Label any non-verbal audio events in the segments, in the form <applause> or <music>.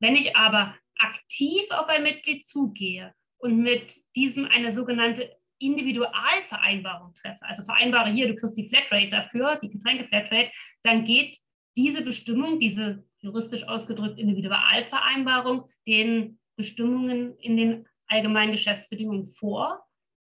Wenn ich aber aktiv auf ein Mitglied zugehe und mit diesem eine sogenannte Individualvereinbarung treffe, also vereinbare hier, du kriegst die Flatrate dafür, die Getränkeflatrate, dann geht diese Bestimmung, diese juristisch ausgedrückt Individualvereinbarung, den Bestimmungen in den allgemeinen Geschäftsbedingungen vor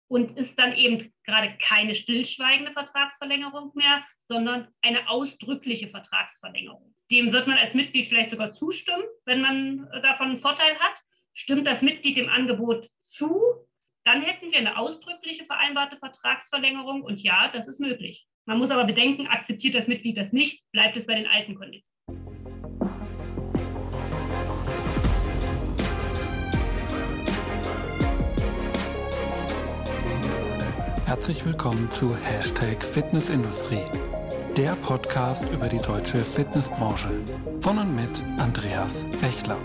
und ist dann eben gerade keine stillschweigende Vertragsverlängerung mehr, sondern eine ausdrückliche Vertragsverlängerung. Dem wird man als Mitglied vielleicht sogar zustimmen, wenn man davon einen Vorteil hat. Stimmt das Mitglied dem Angebot zu, dann hätten wir eine ausdrückliche vereinbarte Vertragsverlängerung und ja, das ist möglich. Man muss aber bedenken, akzeptiert das Mitglied das nicht, bleibt es bei den alten Konditionen. Herzlich willkommen zu Hashtag Fitnessindustrie, der Podcast über die deutsche Fitnessbranche. Von und mit Andreas Bechler.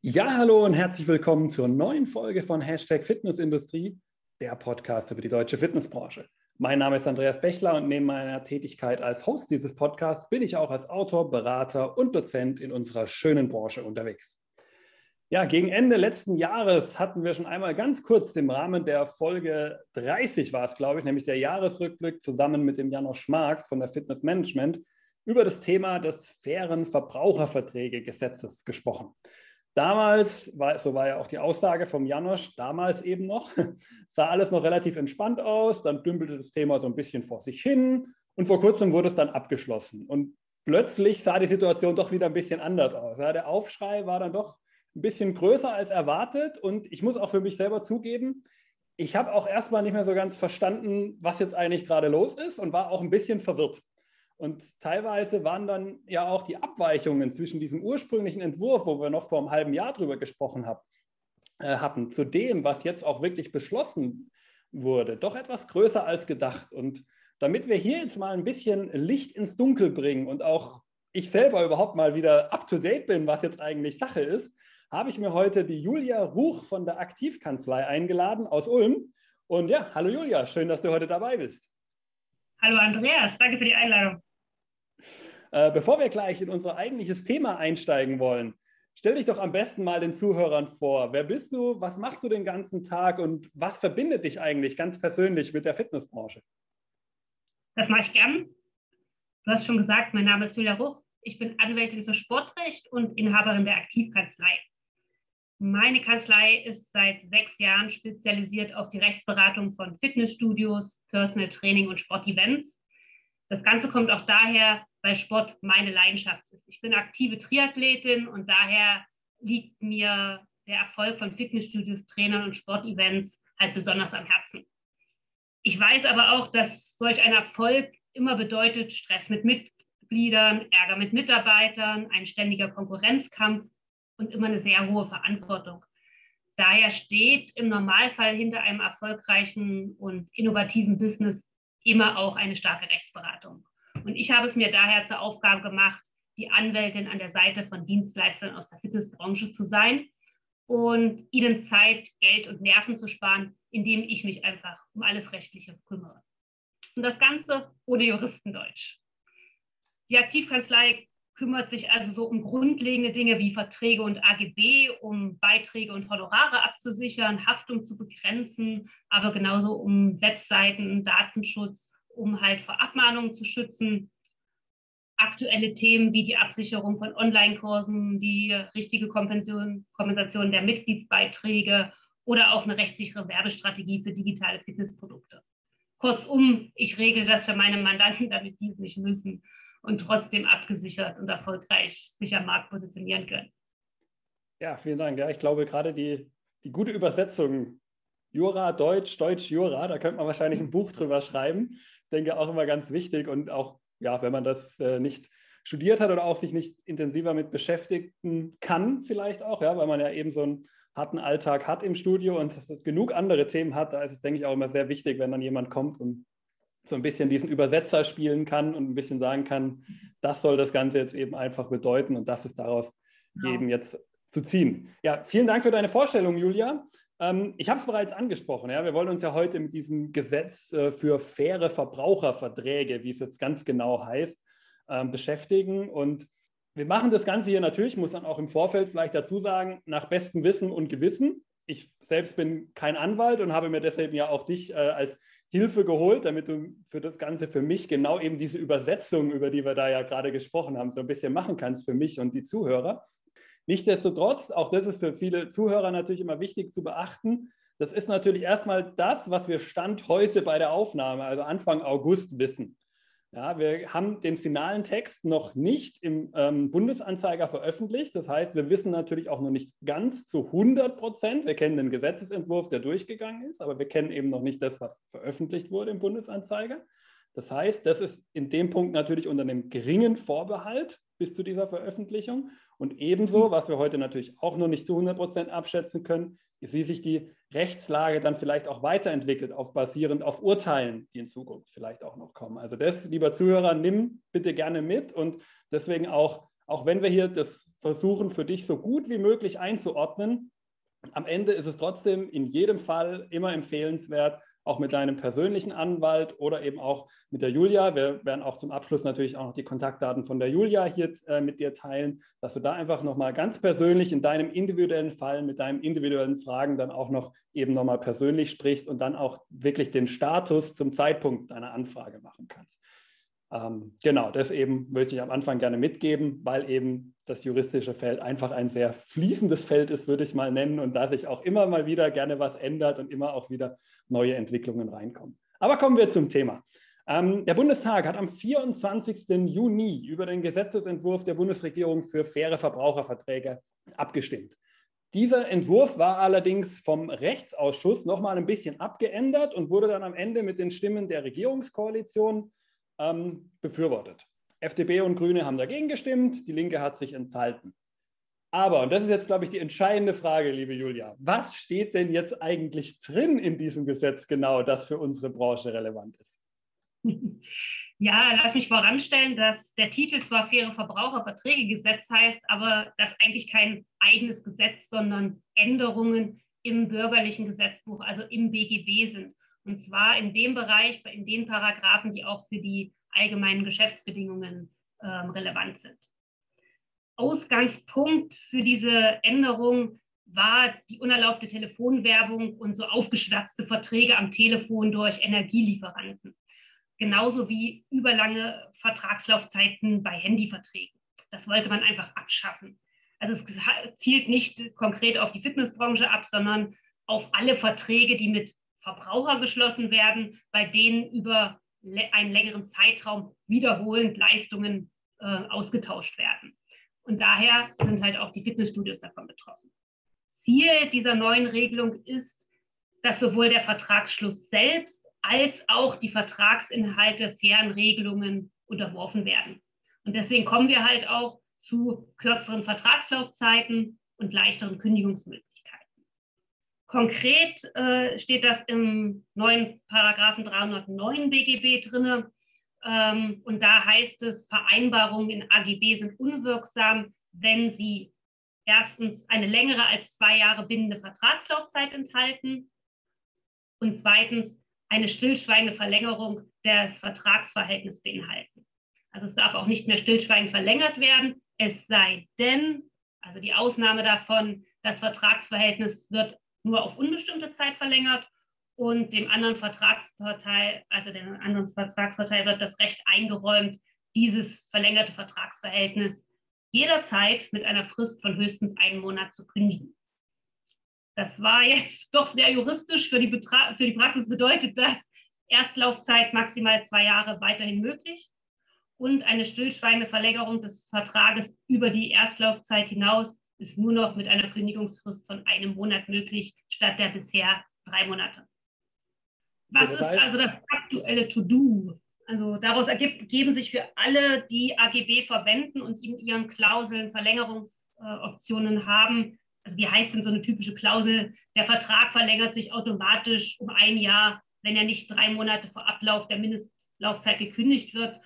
Ja, hallo und herzlich willkommen zur neuen Folge von Hashtag Fitnessindustrie, der Podcast über die deutsche Fitnessbranche. Mein Name ist Andreas Bechler und neben meiner Tätigkeit als Host dieses Podcasts bin ich auch als Autor, Berater und Dozent in unserer schönen Branche unterwegs. Ja, gegen Ende letzten Jahres hatten wir schon einmal ganz kurz im Rahmen der Folge 30 war es, glaube ich, nämlich der Jahresrückblick zusammen mit dem Janosch Marx von der Fitness Management über das Thema des fairen Verbraucherverträgegesetzes gesprochen. Damals, war, so war ja auch die Aussage vom Janosch, damals eben noch, <laughs> sah alles noch relativ entspannt aus, dann dümpelte das Thema so ein bisschen vor sich hin und vor kurzem wurde es dann abgeschlossen. Und plötzlich sah die Situation doch wieder ein bisschen anders aus. Ja, der Aufschrei war dann doch ein bisschen größer als erwartet und ich muss auch für mich selber zugeben, ich habe auch erstmal nicht mehr so ganz verstanden, was jetzt eigentlich gerade los ist und war auch ein bisschen verwirrt. Und teilweise waren dann ja auch die Abweichungen zwischen diesem ursprünglichen Entwurf, wo wir noch vor einem halben Jahr drüber gesprochen haben, äh, hatten, zu dem, was jetzt auch wirklich beschlossen wurde, doch etwas größer als gedacht. Und damit wir hier jetzt mal ein bisschen Licht ins Dunkel bringen und auch ich selber überhaupt mal wieder up-to-date bin, was jetzt eigentlich Sache ist, habe ich mir heute die Julia Ruch von der Aktivkanzlei eingeladen aus Ulm. Und ja, hallo Julia, schön, dass du heute dabei bist. Hallo Andreas, danke für die Einladung. Äh, bevor wir gleich in unser eigentliches Thema einsteigen wollen, stell dich doch am besten mal den Zuhörern vor. Wer bist du? Was machst du den ganzen Tag? Und was verbindet dich eigentlich ganz persönlich mit der Fitnessbranche? Das mache ich gern. Du hast schon gesagt, mein Name ist Julia Ruch. Ich bin Anwältin für Sportrecht und Inhaberin der Aktivkanzlei. Meine Kanzlei ist seit sechs Jahren spezialisiert auf die Rechtsberatung von Fitnessstudios, Personal Training und Sportevents. Das Ganze kommt auch daher, weil Sport meine Leidenschaft ist. Ich bin aktive Triathletin und daher liegt mir der Erfolg von Fitnessstudios, Trainern und Sportevents halt besonders am Herzen. Ich weiß aber auch, dass solch ein Erfolg immer bedeutet Stress mit Mitgliedern, Ärger mit Mitarbeitern, ein ständiger Konkurrenzkampf und immer eine sehr hohe Verantwortung. Daher steht im Normalfall hinter einem erfolgreichen und innovativen Business immer auch eine starke Rechtsberatung. Und ich habe es mir daher zur Aufgabe gemacht, die Anwältin an der Seite von Dienstleistern aus der Fitnessbranche zu sein und ihnen Zeit, Geld und Nerven zu sparen, indem ich mich einfach um alles Rechtliche kümmere. Und das Ganze ohne Juristendeutsch. Die Aktivkanzlei kümmert sich also so um grundlegende Dinge wie Verträge und AGB, um Beiträge und Honorare abzusichern, Haftung zu begrenzen, aber genauso um Webseiten, Datenschutz um halt vor Abmahnungen zu schützen. Aktuelle Themen wie die Absicherung von Online-Kursen, die richtige Kompensation, der Mitgliedsbeiträge oder auch eine rechtssichere Werbestrategie für digitale Fitnessprodukte. Kurzum, ich regle das für meine Mandanten, damit die es nicht müssen und trotzdem abgesichert und erfolgreich sich am Markt positionieren können. Ja, vielen Dank. Ja, ich glaube, gerade die, die gute Übersetzung Jura, Deutsch, Deutsch, Jura, da könnte man wahrscheinlich ein Buch drüber schreiben denke, auch immer ganz wichtig und auch, ja, wenn man das äh, nicht studiert hat oder auch sich nicht intensiver mit beschäftigen kann, vielleicht auch, ja, weil man ja eben so einen harten Alltag hat im Studio und genug andere Themen hat, da ist es, denke ich, auch immer sehr wichtig, wenn dann jemand kommt und so ein bisschen diesen Übersetzer spielen kann und ein bisschen sagen kann, das soll das Ganze jetzt eben einfach bedeuten und das ist daraus ja. eben jetzt zu ziehen. Ja, vielen Dank für deine Vorstellung, Julia. Ähm, ich habe es bereits angesprochen. Ja? Wir wollen uns ja heute mit diesem Gesetz äh, für faire Verbraucherverträge, wie es jetzt ganz genau heißt, ähm, beschäftigen. Und wir machen das Ganze hier natürlich, muss man auch im Vorfeld vielleicht dazu sagen, nach bestem Wissen und Gewissen. Ich selbst bin kein Anwalt und habe mir deshalb ja auch dich äh, als Hilfe geholt, damit du für das Ganze für mich genau eben diese Übersetzung, über die wir da ja gerade gesprochen haben, so ein bisschen machen kannst für mich und die Zuhörer. Nichtsdestotrotz, auch das ist für viele Zuhörer natürlich immer wichtig zu beachten, das ist natürlich erstmal das, was wir Stand heute bei der Aufnahme, also Anfang August, wissen. Ja, wir haben den finalen Text noch nicht im ähm, Bundesanzeiger veröffentlicht. Das heißt, wir wissen natürlich auch noch nicht ganz zu 100 Prozent. Wir kennen den Gesetzesentwurf, der durchgegangen ist, aber wir kennen eben noch nicht das, was veröffentlicht wurde im Bundesanzeiger. Das heißt, das ist in dem Punkt natürlich unter einem geringen Vorbehalt bis zu dieser Veröffentlichung. Und ebenso, was wir heute natürlich auch noch nicht zu 100 Prozent abschätzen können, ist, wie sich die Rechtslage dann vielleicht auch weiterentwickelt, auf basierend auf Urteilen, die in Zukunft vielleicht auch noch kommen. Also das, lieber Zuhörer, nimm bitte gerne mit und deswegen auch, auch wenn wir hier das versuchen, für dich so gut wie möglich einzuordnen, am Ende ist es trotzdem in jedem Fall immer empfehlenswert, auch mit deinem persönlichen Anwalt oder eben auch mit der Julia. Wir werden auch zum Abschluss natürlich auch noch die Kontaktdaten von der Julia hier äh, mit dir teilen, dass du da einfach nochmal ganz persönlich in deinem individuellen Fall mit deinen individuellen Fragen dann auch noch eben nochmal persönlich sprichst und dann auch wirklich den Status zum Zeitpunkt deiner Anfrage machen kannst. Ähm, genau, das eben möchte ich am Anfang gerne mitgeben, weil eben das juristische Feld einfach ein sehr fließendes Feld ist, würde ich mal nennen, und da sich auch immer mal wieder gerne was ändert und immer auch wieder neue Entwicklungen reinkommen. Aber kommen wir zum Thema. Ähm, der Bundestag hat am 24. Juni über den Gesetzesentwurf der Bundesregierung für faire Verbraucherverträge abgestimmt. Dieser Entwurf war allerdings vom Rechtsausschuss nochmal ein bisschen abgeändert und wurde dann am Ende mit den Stimmen der Regierungskoalition ähm, befürwortet. FDP und Grüne haben dagegen gestimmt, die Linke hat sich enthalten. Aber, und das ist jetzt, glaube ich, die entscheidende Frage, liebe Julia, was steht denn jetzt eigentlich drin in diesem Gesetz genau, das für unsere Branche relevant ist? <laughs> Ja, lass mich voranstellen, dass der Titel zwar faire Verbraucherverträgegesetz heißt, aber das eigentlich kein eigenes Gesetz, sondern Änderungen im bürgerlichen Gesetzbuch, also im BGB sind. Und zwar in dem Bereich, in den Paragraphen, die auch für die allgemeinen Geschäftsbedingungen äh, relevant sind. Ausgangspunkt für diese Änderung war die unerlaubte Telefonwerbung und so aufgeschwärzte Verträge am Telefon durch Energielieferanten. Genauso wie überlange Vertragslaufzeiten bei Handyverträgen. Das wollte man einfach abschaffen. Also es zielt nicht konkret auf die Fitnessbranche ab, sondern auf alle Verträge, die mit Verbraucher geschlossen werden, bei denen über einen längeren Zeitraum wiederholend Leistungen äh, ausgetauscht werden. Und daher sind halt auch die Fitnessstudios davon betroffen. Ziel dieser neuen Regelung ist, dass sowohl der Vertragsschluss selbst als auch die Vertragsinhalte fairen Regelungen unterworfen werden. Und deswegen kommen wir halt auch zu kürzeren Vertragslaufzeiten und leichteren Kündigungsmöglichkeiten. Konkret äh, steht das im neuen Paragraphen 309 BGB drin. Ähm, und da heißt es, Vereinbarungen in AGB sind unwirksam, wenn sie erstens eine längere als zwei Jahre bindende Vertragslaufzeit enthalten und zweitens eine stillschweigende Verlängerung des Vertragsverhältnisses beinhalten. Also es darf auch nicht mehr stillschweigend verlängert werden, es sei denn, also die Ausnahme davon, das Vertragsverhältnis wird nur auf unbestimmte Zeit verlängert und dem anderen Vertragspartei, also dem anderen Vertragspartei wird das Recht eingeräumt, dieses verlängerte Vertragsverhältnis jederzeit mit einer Frist von höchstens einem Monat zu kündigen. Das war jetzt <laughs> doch sehr juristisch. Für die, Betra für die Praxis bedeutet das Erstlaufzeit maximal zwei Jahre weiterhin möglich und eine stillschweigende Verlängerung des Vertrages über die Erstlaufzeit hinaus ist nur noch mit einer Kündigungsfrist von einem Monat möglich, statt der bisher drei Monate. Was ist also das aktuelle To-Do? Also daraus ergeben sich für alle, die AGB verwenden und in ihren Klauseln Verlängerungsoptionen haben. Also wie heißt denn so eine typische Klausel? Der Vertrag verlängert sich automatisch um ein Jahr, wenn er nicht drei Monate vor Ablauf der Mindestlaufzeit gekündigt wird.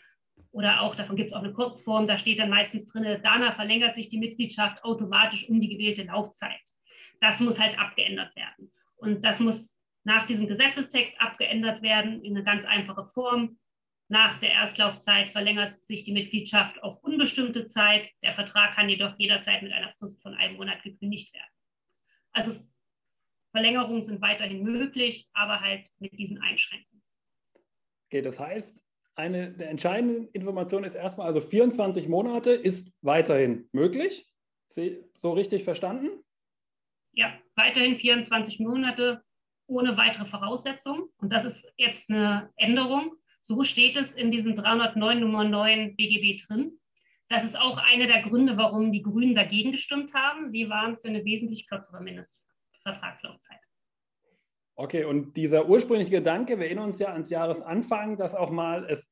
Oder auch, davon gibt es auch eine Kurzform, da steht dann meistens drin, danach verlängert sich die Mitgliedschaft automatisch um die gewählte Laufzeit. Das muss halt abgeändert werden. Und das muss nach diesem Gesetzestext abgeändert werden in eine ganz einfache Form. Nach der Erstlaufzeit verlängert sich die Mitgliedschaft auf unbestimmte Zeit. Der Vertrag kann jedoch jederzeit mit einer Frist von einem Monat gekündigt werden. Also Verlängerungen sind weiterhin möglich, aber halt mit diesen Einschränkungen. Okay, das heißt, eine der entscheidenden Informationen ist erstmal, also 24 Monate ist weiterhin möglich. So richtig verstanden? Ja, weiterhin 24 Monate ohne weitere Voraussetzungen. Und das ist jetzt eine Änderung. So steht es in diesem 309 Nummer 9 BGB drin. Das ist auch einer der Gründe, warum die Grünen dagegen gestimmt haben. Sie waren für eine wesentlich kürzere Mindestvertragslaufzeit. Okay, und dieser ursprüngliche Gedanke, wir erinnern uns ja ans Jahresanfang, dass auch mal es,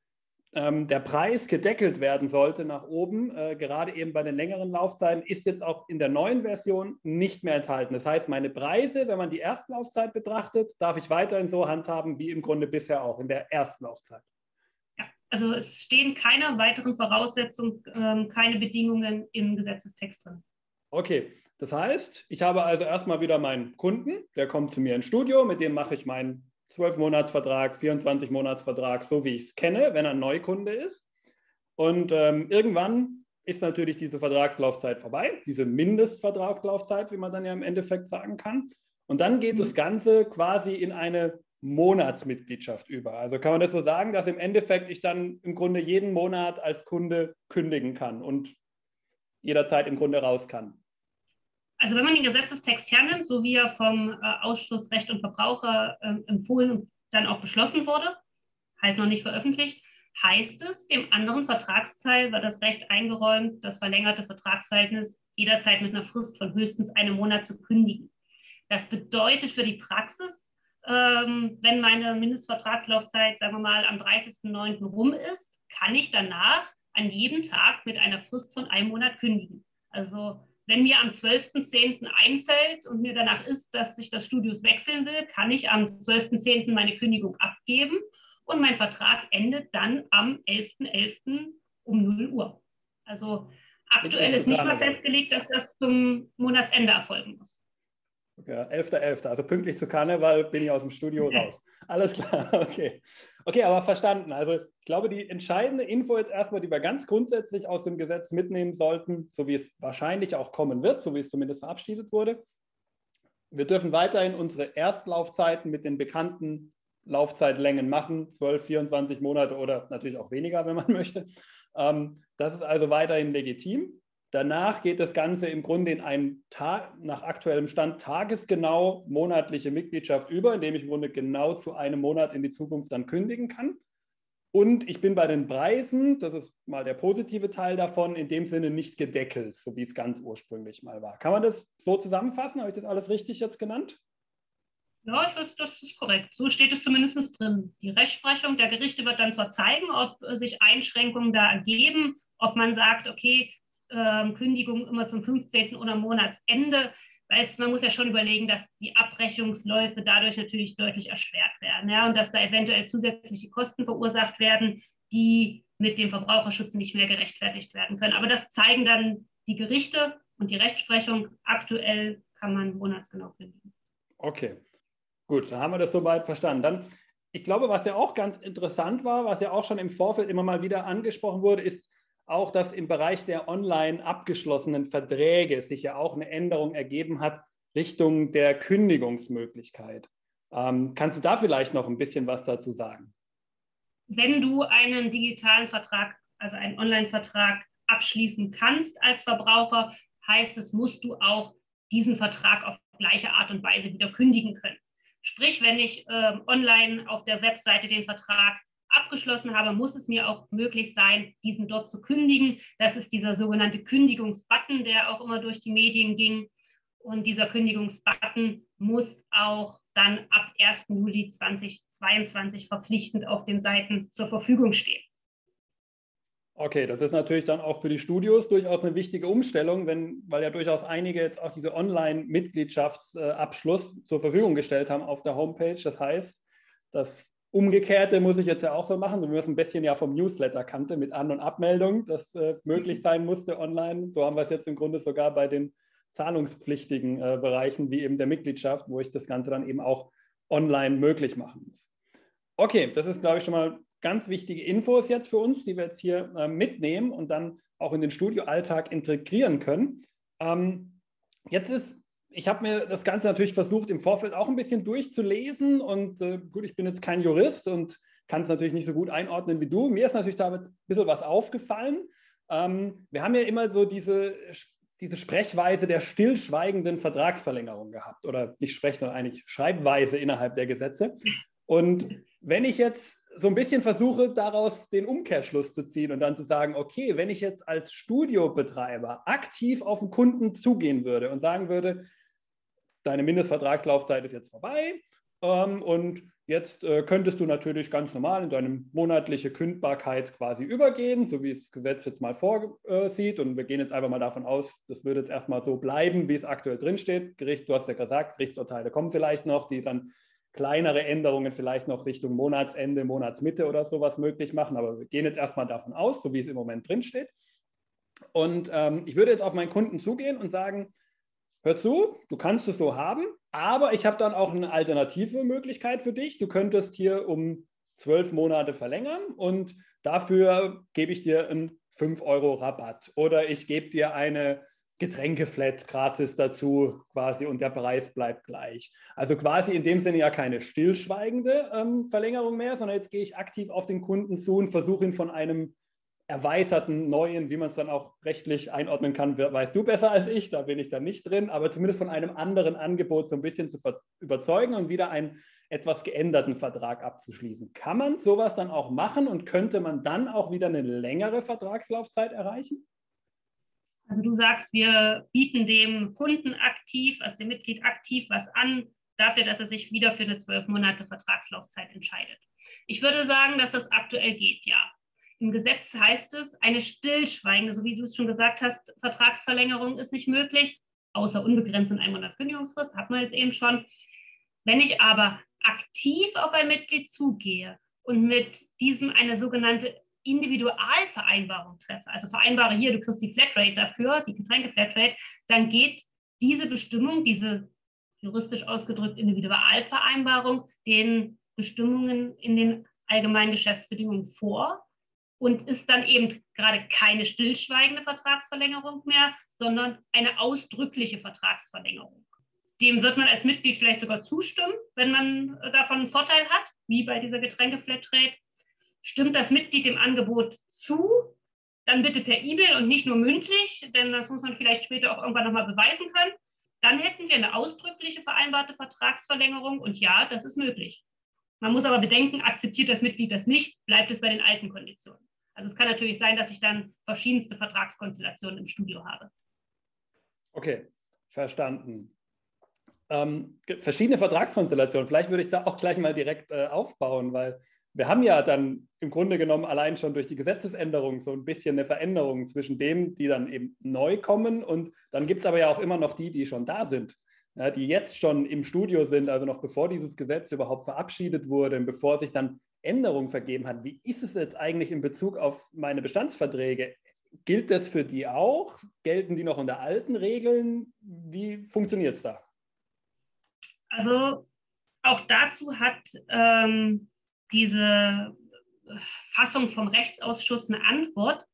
ähm, der Preis gedeckelt werden sollte nach oben, äh, gerade eben bei den längeren Laufzeiten, ist jetzt auch in der neuen Version nicht mehr enthalten. Das heißt, meine Preise, wenn man die Erstlaufzeit betrachtet, darf ich weiterhin so handhaben wie im Grunde bisher auch in der Erstlaufzeit. Ja, also es stehen keine weiteren Voraussetzungen, ähm, keine Bedingungen im Gesetzestext drin. Okay, das heißt, ich habe also erstmal wieder meinen Kunden, der kommt zu mir ins Studio, mit dem mache ich meinen 12-Monats-Vertrag, 24-Monats-Vertrag, so wie ich es kenne, wenn er ein Neukunde ist. Und ähm, irgendwann ist natürlich diese Vertragslaufzeit vorbei, diese Mindestvertragslaufzeit, wie man dann ja im Endeffekt sagen kann. Und dann geht mhm. das Ganze quasi in eine Monatsmitgliedschaft über. Also kann man das so sagen, dass im Endeffekt ich dann im Grunde jeden Monat als Kunde kündigen kann und jederzeit im Grunde raus kann. Also wenn man den Gesetzestext hernimmt, so wie er vom äh, Ausschuss Recht und Verbraucher äh, empfohlen und dann auch beschlossen wurde, halt noch nicht veröffentlicht, heißt es, dem anderen Vertragsteil wird das Recht eingeräumt, das verlängerte Vertragsverhältnis jederzeit mit einer Frist von höchstens einem Monat zu kündigen. Das bedeutet für die Praxis, ähm, wenn meine Mindestvertragslaufzeit, sagen wir mal, am 30.09. rum ist, kann ich danach an jedem Tag mit einer Frist von einem Monat kündigen. Also wenn mir am 12.10. einfällt und mir danach ist, dass ich das Studios wechseln will, kann ich am 12.10. meine Kündigung abgeben und mein Vertrag endet dann am 11.11. .11. um 0 Uhr. Also aktuell ist nicht mal festgelegt, dass das zum Monatsende erfolgen muss. Ja, 11.11., .11., also pünktlich zu Karneval bin ich aus dem Studio raus. Alles klar, <laughs> okay. Okay, aber verstanden. Also ich glaube, die entscheidende Info jetzt erstmal, die wir ganz grundsätzlich aus dem Gesetz mitnehmen sollten, so wie es wahrscheinlich auch kommen wird, so wie es zumindest verabschiedet wurde. Wir dürfen weiterhin unsere Erstlaufzeiten mit den bekannten Laufzeitlängen machen, 12, 24 Monate oder natürlich auch weniger, wenn man <laughs> möchte. Ähm, das ist also weiterhin legitim. Danach geht das Ganze im Grunde in einen Tag, nach aktuellem Stand tagesgenau monatliche Mitgliedschaft über, indem ich im Grunde genau zu einem Monat in die Zukunft dann kündigen kann. Und ich bin bei den Preisen, das ist mal der positive Teil davon, in dem Sinne nicht gedeckelt, so wie es ganz ursprünglich mal war. Kann man das so zusammenfassen? Habe ich das alles richtig jetzt genannt? Ja, ich würde, das ist korrekt. So steht es zumindest drin. Die Rechtsprechung der Gerichte wird dann zwar zeigen, ob sich Einschränkungen da ergeben, ob man sagt, okay, ähm, Kündigung immer zum 15. oder Monatsende, weil es, man muss ja schon überlegen, dass die Abrechnungsläufe dadurch natürlich deutlich erschwert werden ja, und dass da eventuell zusätzliche Kosten verursacht werden, die mit dem Verbraucherschutz nicht mehr gerechtfertigt werden können. Aber das zeigen dann die Gerichte und die Rechtsprechung. Aktuell kann man monatsgenau kündigen. Okay, gut, dann haben wir das soweit verstanden. Dann, ich glaube, was ja auch ganz interessant war, was ja auch schon im Vorfeld immer mal wieder angesprochen wurde, ist auch, dass im Bereich der online abgeschlossenen Verträge sich ja auch eine Änderung ergeben hat Richtung der Kündigungsmöglichkeit. Ähm, kannst du da vielleicht noch ein bisschen was dazu sagen? Wenn du einen digitalen Vertrag, also einen Online-Vertrag abschließen kannst als Verbraucher, heißt es, musst du auch diesen Vertrag auf gleiche Art und Weise wieder kündigen können. Sprich, wenn ich äh, online auf der Webseite den Vertrag abgeschlossen habe, muss es mir auch möglich sein, diesen dort zu kündigen. Das ist dieser sogenannte Kündigungsbutton, der auch immer durch die Medien ging. Und dieser Kündigungsbutton muss auch dann ab 1. Juli 2022 verpflichtend auf den Seiten zur Verfügung stehen. Okay, das ist natürlich dann auch für die Studios durchaus eine wichtige Umstellung, wenn, weil ja durchaus einige jetzt auch diese Online-Mitgliedschaftsabschluss zur Verfügung gestellt haben auf der Homepage. Das heißt, dass Umgekehrte muss ich jetzt ja auch so machen. Wir müssen ein bisschen ja vom Newsletter kannte mit An- und Abmeldung, das äh, möglich sein musste online. So haben wir es jetzt im Grunde sogar bei den zahlungspflichtigen äh, Bereichen wie eben der Mitgliedschaft, wo ich das Ganze dann eben auch online möglich machen muss. Okay, das ist, glaube ich, schon mal ganz wichtige Infos jetzt für uns, die wir jetzt hier äh, mitnehmen und dann auch in den Studioalltag integrieren können. Ähm, jetzt ist, ich habe mir das Ganze natürlich versucht, im Vorfeld auch ein bisschen durchzulesen und äh, gut, ich bin jetzt kein Jurist und kann es natürlich nicht so gut einordnen wie du. Mir ist natürlich da ein bisschen was aufgefallen. Ähm, wir haben ja immer so diese, diese Sprechweise der stillschweigenden Vertragsverlängerung gehabt oder nicht Sprech, sondern eigentlich Schreibweise innerhalb der Gesetze. Und wenn ich jetzt so ein bisschen versuche, daraus den Umkehrschluss zu ziehen und dann zu sagen, okay, wenn ich jetzt als Studiobetreiber aktiv auf den Kunden zugehen würde und sagen würde, deine Mindestvertragslaufzeit ist jetzt vorbei ähm, und jetzt äh, könntest du natürlich ganz normal in deine monatliche Kündbarkeit quasi übergehen, so wie es das Gesetz jetzt mal vorsieht. Und wir gehen jetzt einfach mal davon aus, das würde jetzt erstmal so bleiben, wie es aktuell drinsteht. Gericht, du hast ja gesagt, Gerichtsurteile kommen vielleicht noch, die dann kleinere Änderungen vielleicht noch Richtung Monatsende, Monatsmitte oder sowas möglich machen. Aber wir gehen jetzt erstmal davon aus, so wie es im Moment drinsteht. Und ähm, ich würde jetzt auf meinen Kunden zugehen und sagen, hör zu, du kannst es so haben, aber ich habe dann auch eine alternative Möglichkeit für dich. Du könntest hier um zwölf Monate verlängern und dafür gebe ich dir einen 5 Euro Rabatt oder ich gebe dir eine Getränkeflat gratis dazu quasi und der Preis bleibt gleich. Also quasi in dem Sinne ja keine stillschweigende ähm, Verlängerung mehr, sondern jetzt gehe ich aktiv auf den Kunden zu und versuche ihn von einem erweiterten, neuen, wie man es dann auch rechtlich einordnen kann, weißt du besser als ich, da bin ich dann nicht drin, aber zumindest von einem anderen Angebot so ein bisschen zu überzeugen und wieder einen etwas geänderten Vertrag abzuschließen. Kann man sowas dann auch machen und könnte man dann auch wieder eine längere Vertragslaufzeit erreichen? Also du sagst, wir bieten dem Kunden aktiv, also dem Mitglied aktiv was an, dafür, dass er sich wieder für eine zwölf Monate Vertragslaufzeit entscheidet. Ich würde sagen, dass das aktuell geht, ja. Im Gesetz heißt es, eine stillschweigende, so wie du es schon gesagt hast, Vertragsverlängerung ist nicht möglich, außer unbegrenzt in einem Monat Kündigungsfrist, hat man jetzt eben schon. Wenn ich aber aktiv auf ein Mitglied zugehe und mit diesem eine sogenannte Individualvereinbarung treffe, also vereinbare hier, du kriegst die Flatrate dafür, die Getränke-Flatrate, dann geht diese Bestimmung, diese juristisch ausgedrückt Individualvereinbarung, den Bestimmungen in den allgemeinen Geschäftsbedingungen vor und ist dann eben gerade keine stillschweigende Vertragsverlängerung mehr, sondern eine ausdrückliche Vertragsverlängerung. Dem wird man als Mitglied vielleicht sogar zustimmen, wenn man davon einen Vorteil hat, wie bei dieser Getränke-Flatrate. Stimmt das Mitglied dem Angebot zu, dann bitte per E-Mail und nicht nur mündlich, denn das muss man vielleicht später auch irgendwann nochmal beweisen können. Dann hätten wir eine ausdrückliche vereinbarte Vertragsverlängerung und ja, das ist möglich. Man muss aber bedenken, akzeptiert das Mitglied das nicht, bleibt es bei den alten Konditionen. Also es kann natürlich sein, dass ich dann verschiedenste Vertragskonstellationen im Studio habe. Okay, verstanden. Ähm, verschiedene Vertragskonstellationen. Vielleicht würde ich da auch gleich mal direkt äh, aufbauen, weil wir haben ja dann im Grunde genommen allein schon durch die Gesetzesänderung so ein bisschen eine Veränderung zwischen dem, die dann eben neu kommen und dann gibt es aber ja auch immer noch die, die schon da sind, ja, die jetzt schon im Studio sind, also noch bevor dieses Gesetz überhaupt verabschiedet wurde, bevor sich dann Änderungen vergeben hat. Wie ist es jetzt eigentlich in Bezug auf meine Bestandsverträge? Gilt das für die auch? Gelten die noch unter alten Regeln? Wie funktioniert es da? Also auch dazu hat ähm, diese Fassung vom Rechtsausschuss eine Antwort.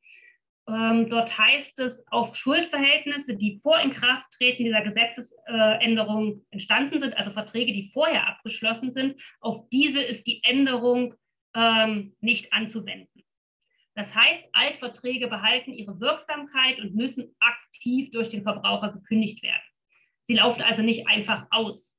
Ähm, dort heißt es, auf Schuldverhältnisse, die vor Inkrafttreten dieser Gesetzesänderung entstanden sind, also Verträge, die vorher abgeschlossen sind, auf diese ist die Änderung ähm, nicht anzuwenden. Das heißt, Altverträge behalten ihre Wirksamkeit und müssen aktiv durch den Verbraucher gekündigt werden. Sie laufen also nicht einfach aus.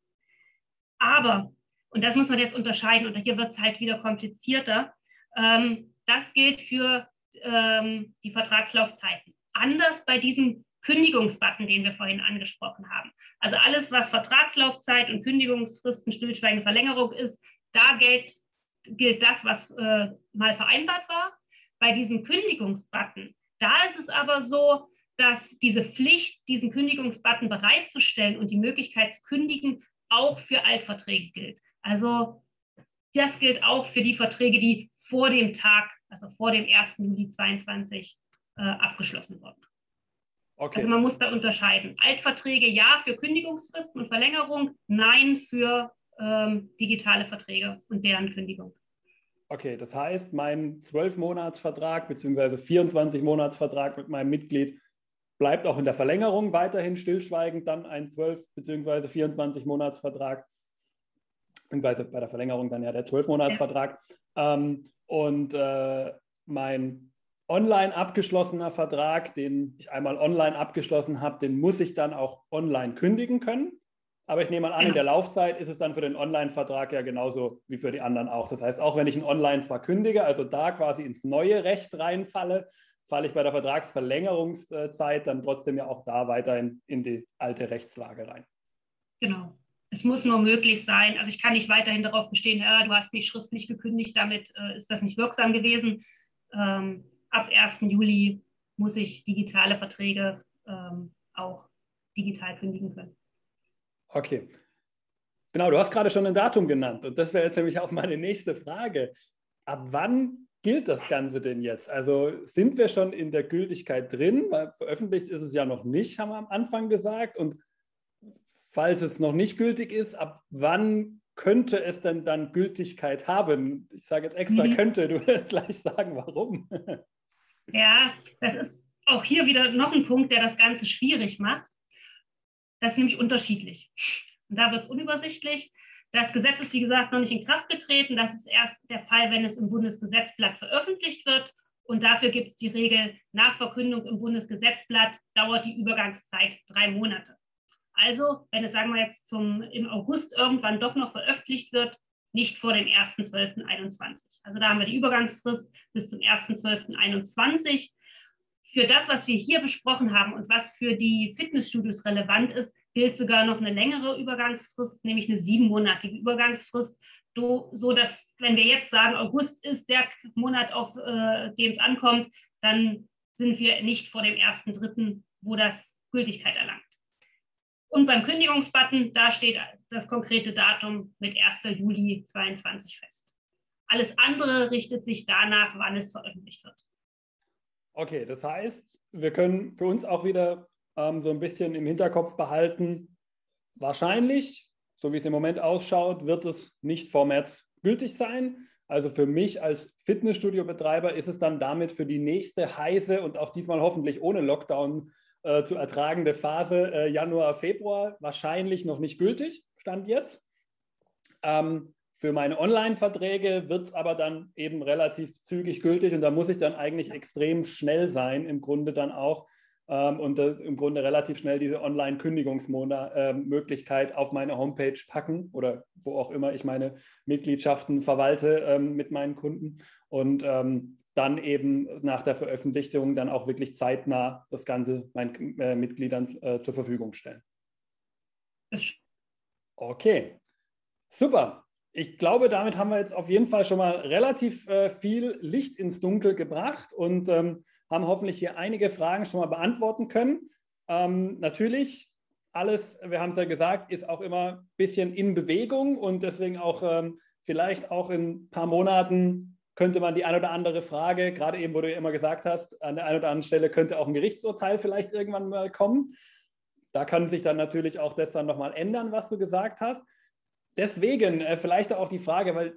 Aber und das muss man jetzt unterscheiden. Und hier wird es halt wieder komplizierter. Ähm, das gilt für ähm, die Vertragslaufzeiten. Anders bei diesem Kündigungsbutton, den wir vorhin angesprochen haben. Also alles, was Vertragslaufzeit und Kündigungsfristen, stillschweigende Verlängerung ist, da gilt, gilt das, was äh, mal vereinbart war. Bei diesem Kündigungsbutton, da ist es aber so, dass diese Pflicht, diesen Kündigungsbutton bereitzustellen und die Möglichkeit zu kündigen, auch für Altverträge gilt. Also das gilt auch für die Verträge, die vor dem Tag, also vor dem 1. Juli 2022 äh, abgeschlossen wurden. Okay. Also man muss da unterscheiden. Altverträge ja für Kündigungsfristen und Verlängerung, nein für ähm, digitale Verträge und deren Kündigung. Okay, das heißt, mein 12-Monats-Vertrag bzw. 24-Monats-Vertrag mit meinem Mitglied bleibt auch in der Verlängerung weiterhin stillschweigend dann ein 12- bzw. 24-Monats-Vertrag, beziehungsweise bei der Verlängerung dann ja der 12-Monats-Vertrag. Ja. Ähm, und äh, mein online abgeschlossener Vertrag, den ich einmal online abgeschlossen habe, den muss ich dann auch online kündigen können. Aber ich nehme mal an, in der Laufzeit ist es dann für den Online-Vertrag ja genauso wie für die anderen auch. Das heißt, auch wenn ich einen Online zwar kündige, also da quasi ins neue Recht reinfalle, falle ich bei der Vertragsverlängerungszeit dann trotzdem ja auch da weiterhin in die alte Rechtslage rein. Genau. Es muss nur möglich sein. Also ich kann nicht weiterhin darauf bestehen, ja, du hast mich schriftlich gekündigt, damit äh, ist das nicht wirksam gewesen. Ähm, ab 1. Juli muss ich digitale Verträge ähm, auch digital kündigen können. Okay. Genau, du hast gerade schon ein Datum genannt und das wäre jetzt nämlich auch meine nächste Frage. Ab wann gilt das Ganze denn jetzt? Also sind wir schon in der Gültigkeit drin? Weil veröffentlicht ist es ja noch nicht, haben wir am Anfang gesagt. Und falls es noch nicht gültig ist, ab wann könnte es denn dann Gültigkeit haben? Ich sage jetzt extra mhm. könnte, du wirst gleich sagen, warum. <laughs> Ja, das ist auch hier wieder noch ein Punkt, der das Ganze schwierig macht. Das ist nämlich unterschiedlich. Und da wird es unübersichtlich. Das Gesetz ist, wie gesagt, noch nicht in Kraft getreten. Das ist erst der Fall, wenn es im Bundesgesetzblatt veröffentlicht wird. Und dafür gibt es die Regel, nach Verkündung im Bundesgesetzblatt dauert die Übergangszeit drei Monate. Also, wenn es, sagen wir jetzt, zum, im August irgendwann doch noch veröffentlicht wird, nicht vor dem 1.12.21. Also da haben wir die Übergangsfrist bis zum 1.12.21. Für das, was wir hier besprochen haben und was für die Fitnessstudios relevant ist, gilt sogar noch eine längere Übergangsfrist, nämlich eine siebenmonatige Übergangsfrist, so dass, wenn wir jetzt sagen, August ist der Monat, auf äh, den es ankommt, dann sind wir nicht vor dem 1.3., wo das Gültigkeit erlangt. Und beim Kündigungsbutton, da steht das konkrete Datum mit 1. Juli 2022 fest. Alles andere richtet sich danach, wann es veröffentlicht wird. Okay, das heißt, wir können für uns auch wieder ähm, so ein bisschen im Hinterkopf behalten, wahrscheinlich, so wie es im Moment ausschaut, wird es nicht vor März gültig sein. Also für mich als Fitnessstudio-Betreiber ist es dann damit für die nächste heiße und auch diesmal hoffentlich ohne Lockdown äh, zu ertragende Phase äh, Januar, Februar wahrscheinlich noch nicht gültig, stand jetzt. Ähm, für meine Online-Verträge wird es aber dann eben relativ zügig gültig und da muss ich dann eigentlich extrem schnell sein, im Grunde dann auch ähm, und im Grunde relativ schnell diese Online-Kündigungsmöglichkeit äh, auf meine Homepage packen oder wo auch immer ich meine Mitgliedschaften verwalte ähm, mit meinen Kunden. Und ähm, dann eben nach der Veröffentlichung dann auch wirklich zeitnah das Ganze meinen äh, Mitgliedern äh, zur Verfügung stellen. Okay, super. Ich glaube, damit haben wir jetzt auf jeden Fall schon mal relativ äh, viel Licht ins Dunkel gebracht und ähm, haben hoffentlich hier einige Fragen schon mal beantworten können. Ähm, natürlich, alles, wir haben es ja gesagt, ist auch immer ein bisschen in Bewegung und deswegen auch ähm, vielleicht auch in ein paar Monaten könnte man die ein oder andere Frage, gerade eben, wo du ja immer gesagt hast, an der einen oder anderen Stelle könnte auch ein Gerichtsurteil vielleicht irgendwann mal kommen. Da kann sich dann natürlich auch das dann nochmal ändern, was du gesagt hast. Deswegen äh, vielleicht auch die Frage, weil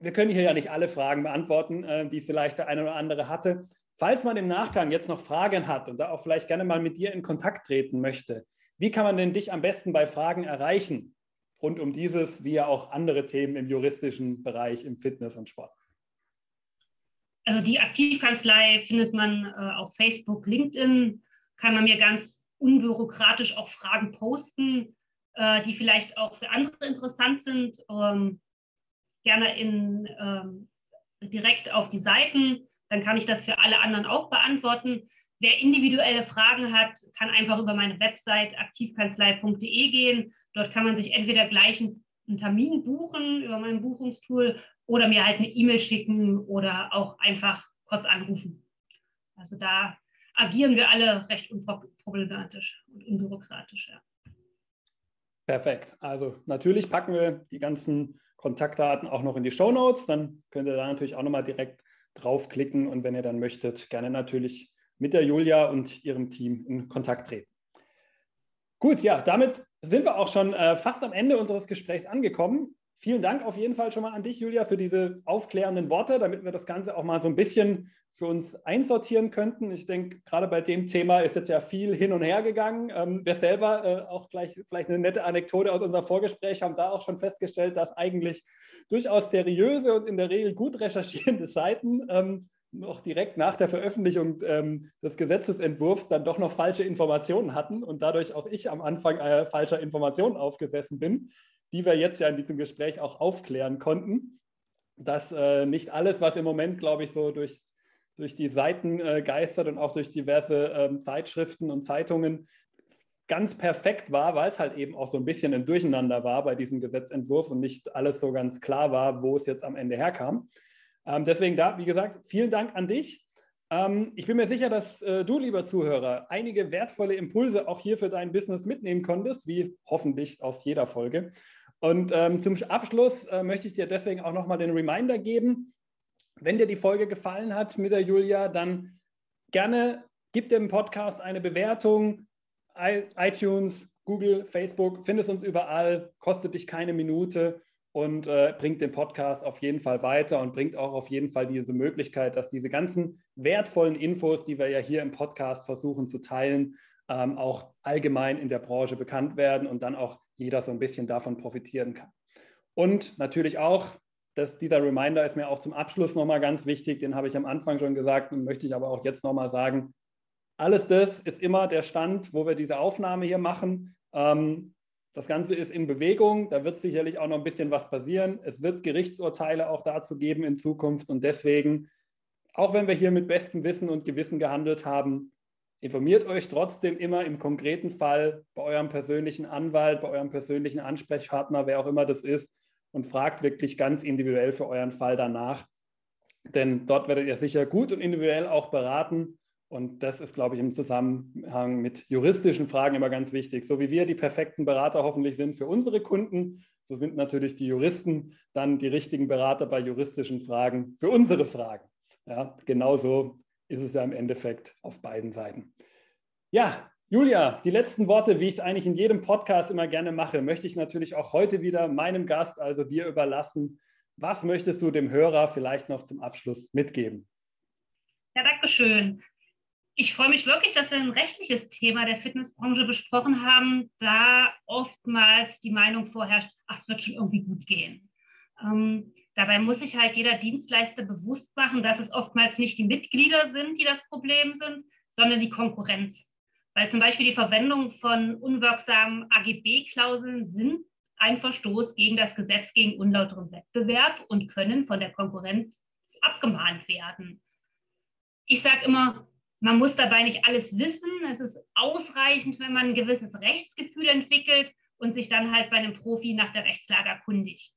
wir können hier ja nicht alle Fragen beantworten, äh, die vielleicht der eine oder andere hatte. Falls man im Nachgang jetzt noch Fragen hat und da auch vielleicht gerne mal mit dir in Kontakt treten möchte, wie kann man denn dich am besten bei Fragen erreichen? Rund um dieses, wie ja auch andere Themen im juristischen Bereich, im Fitness und Sport also die Aktivkanzlei findet man äh, auf Facebook, LinkedIn, kann man mir ganz unbürokratisch auch Fragen posten, äh, die vielleicht auch für andere interessant sind. Ähm, gerne in, ähm, direkt auf die Seiten, dann kann ich das für alle anderen auch beantworten. Wer individuelle Fragen hat, kann einfach über meine Website aktivkanzlei.de gehen. Dort kann man sich entweder gleich einen Termin buchen über mein Buchungstool oder mir halt eine E-Mail schicken oder auch einfach kurz anrufen. Also da agieren wir alle recht unproblematisch und unbürokratisch. Ja. Perfekt. Also natürlich packen wir die ganzen Kontaktdaten auch noch in die Show Notes. Dann könnt ihr da natürlich auch nochmal direkt draufklicken und wenn ihr dann möchtet, gerne natürlich mit der Julia und ihrem Team in Kontakt treten. Gut, ja, damit sind wir auch schon äh, fast am Ende unseres Gesprächs angekommen. Vielen Dank auf jeden Fall schon mal an dich, Julia, für diese aufklärenden Worte, damit wir das Ganze auch mal so ein bisschen für uns einsortieren könnten. Ich denke, gerade bei dem Thema ist jetzt ja viel hin und her gegangen. Ähm, wir selber, äh, auch gleich vielleicht eine nette Anekdote aus unserem Vorgespräch, haben da auch schon festgestellt, dass eigentlich durchaus seriöse und in der Regel gut recherchierende Seiten ähm, noch direkt nach der Veröffentlichung ähm, des Gesetzesentwurfs dann doch noch falsche Informationen hatten und dadurch auch ich am Anfang äh, falscher Informationen aufgesessen bin die wir jetzt ja in diesem Gespräch auch aufklären konnten, dass äh, nicht alles, was im Moment, glaube ich, so durch, durch die Seiten äh, geistert und auch durch diverse ähm, Zeitschriften und Zeitungen ganz perfekt war, weil es halt eben auch so ein bisschen ein Durcheinander war bei diesem Gesetzentwurf und nicht alles so ganz klar war, wo es jetzt am Ende herkam. Ähm, deswegen da, wie gesagt, vielen Dank an dich. Ähm, ich bin mir sicher, dass äh, du, lieber Zuhörer, einige wertvolle Impulse auch hier für dein Business mitnehmen konntest, wie hoffentlich aus jeder Folge. Und ähm, zum Abschluss äh, möchte ich dir deswegen auch nochmal den Reminder geben. Wenn dir die Folge gefallen hat mit der Julia, dann gerne gib dem Podcast eine Bewertung. I iTunes, Google, Facebook, findest uns überall, kostet dich keine Minute und äh, bringt den Podcast auf jeden Fall weiter und bringt auch auf jeden Fall diese Möglichkeit, dass diese ganzen wertvollen Infos, die wir ja hier im Podcast versuchen zu teilen, ähm, auch allgemein in der Branche bekannt werden und dann auch jeder so ein bisschen davon profitieren kann. Und natürlich auch, dass dieser Reminder ist mir auch zum Abschluss nochmal ganz wichtig, den habe ich am Anfang schon gesagt und möchte ich aber auch jetzt nochmal sagen. Alles das ist immer der Stand, wo wir diese Aufnahme hier machen. Ähm, das Ganze ist in Bewegung, da wird sicherlich auch noch ein bisschen was passieren. Es wird Gerichtsurteile auch dazu geben in Zukunft und deswegen, auch wenn wir hier mit bestem Wissen und Gewissen gehandelt haben, Informiert euch trotzdem immer im konkreten Fall bei eurem persönlichen Anwalt, bei eurem persönlichen Ansprechpartner, wer auch immer das ist, und fragt wirklich ganz individuell für euren Fall danach. Denn dort werdet ihr sicher gut und individuell auch beraten. Und das ist, glaube ich, im Zusammenhang mit juristischen Fragen immer ganz wichtig. So wie wir die perfekten Berater hoffentlich sind für unsere Kunden, so sind natürlich die Juristen dann die richtigen Berater bei juristischen Fragen für unsere Fragen. Ja, genauso ist es ja im Endeffekt auf beiden Seiten. Ja, Julia, die letzten Worte, wie ich es eigentlich in jedem Podcast immer gerne mache, möchte ich natürlich auch heute wieder meinem Gast, also dir überlassen. Was möchtest du dem Hörer vielleicht noch zum Abschluss mitgeben? Ja, danke schön. Ich freue mich wirklich, dass wir ein rechtliches Thema der Fitnessbranche besprochen haben, da oftmals die Meinung vorherrscht, ach, es wird schon irgendwie gut gehen. Ähm, Dabei muss sich halt jeder Dienstleister bewusst machen, dass es oftmals nicht die Mitglieder sind, die das Problem sind, sondern die Konkurrenz. Weil zum Beispiel die Verwendung von unwirksamen AGB-Klauseln sind ein Verstoß gegen das Gesetz gegen unlauteren Wettbewerb und können von der Konkurrenz abgemahnt werden. Ich sage immer, man muss dabei nicht alles wissen. Es ist ausreichend, wenn man ein gewisses Rechtsgefühl entwickelt und sich dann halt bei einem Profi nach der Rechtslage erkundigt.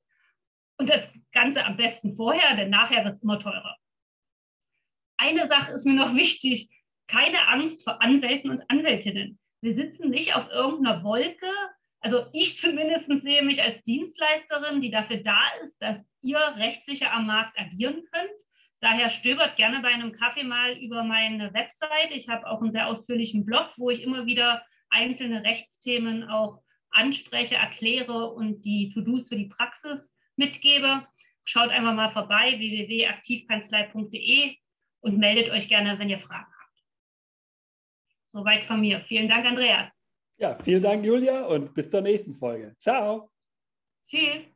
Und das Ganze am besten vorher, denn nachher wird es immer teurer. Eine Sache ist mir noch wichtig. Keine Angst vor Anwälten und Anwältinnen. Wir sitzen nicht auf irgendeiner Wolke. Also ich zumindest sehe mich als Dienstleisterin, die dafür da ist, dass ihr rechtssicher am Markt agieren könnt. Daher stöbert gerne bei einem Kaffee mal über meine Website. Ich habe auch einen sehr ausführlichen Blog, wo ich immer wieder einzelne Rechtsthemen auch anspreche, erkläre und die To-Dos für die Praxis mitgebe. Schaut einfach mal vorbei, www.aktivkanzlei.de und meldet euch gerne, wenn ihr Fragen habt. Soweit von mir. Vielen Dank, Andreas. Ja, vielen Dank, Julia, und bis zur nächsten Folge. Ciao. Tschüss.